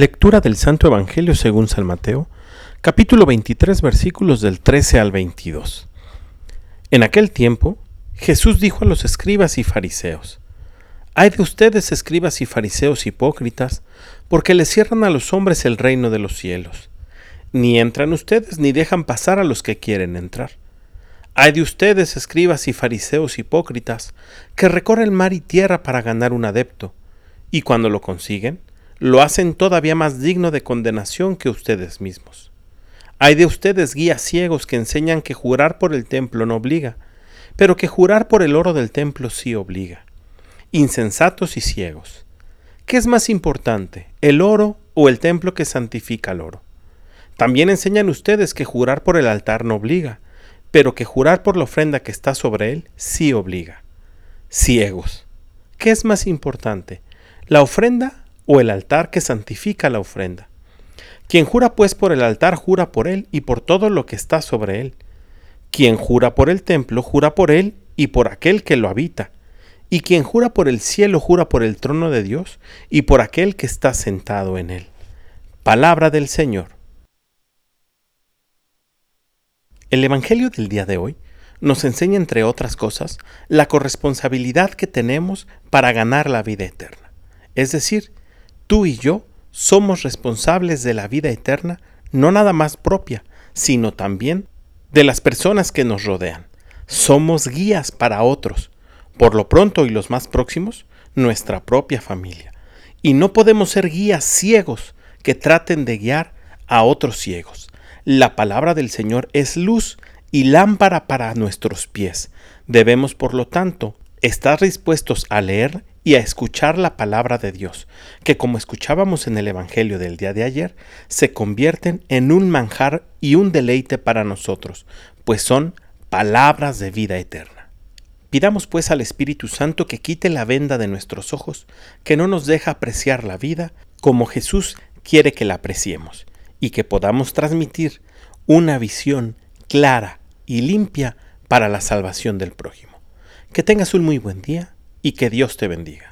Lectura del Santo Evangelio según San Mateo, capítulo 23 versículos del 13 al 22. En aquel tiempo, Jesús dijo a los escribas y fariseos, Hay de ustedes escribas y fariseos hipócritas, porque les cierran a los hombres el reino de los cielos. Ni entran ustedes ni dejan pasar a los que quieren entrar. Hay de ustedes escribas y fariseos hipócritas, que recorren mar y tierra para ganar un adepto, y cuando lo consiguen, lo hacen todavía más digno de condenación que ustedes mismos. Hay de ustedes guías ciegos que enseñan que jurar por el templo no obliga, pero que jurar por el oro del templo sí obliga. Insensatos y ciegos. ¿Qué es más importante, el oro o el templo que santifica el oro? También enseñan ustedes que jurar por el altar no obliga, pero que jurar por la ofrenda que está sobre él sí obliga. Ciegos. ¿Qué es más importante, la ofrenda o el altar que santifica la ofrenda. Quien jura pues por el altar jura por él y por todo lo que está sobre él. Quien jura por el templo jura por él y por aquel que lo habita. Y quien jura por el cielo jura por el trono de Dios y por aquel que está sentado en él. Palabra del Señor. El Evangelio del día de hoy nos enseña, entre otras cosas, la corresponsabilidad que tenemos para ganar la vida eterna. Es decir, Tú y yo somos responsables de la vida eterna, no nada más propia, sino también de las personas que nos rodean. Somos guías para otros, por lo pronto y los más próximos, nuestra propia familia. Y no podemos ser guías ciegos que traten de guiar a otros ciegos. La palabra del Señor es luz y lámpara para nuestros pies. Debemos, por lo tanto, estar dispuestos a leer y a escuchar la palabra de Dios, que como escuchábamos en el Evangelio del día de ayer, se convierten en un manjar y un deleite para nosotros, pues son palabras de vida eterna. Pidamos pues al Espíritu Santo que quite la venda de nuestros ojos, que no nos deja apreciar la vida como Jesús quiere que la apreciemos, y que podamos transmitir una visión clara y limpia para la salvación del prójimo. Que tengas un muy buen día y que Dios te bendiga.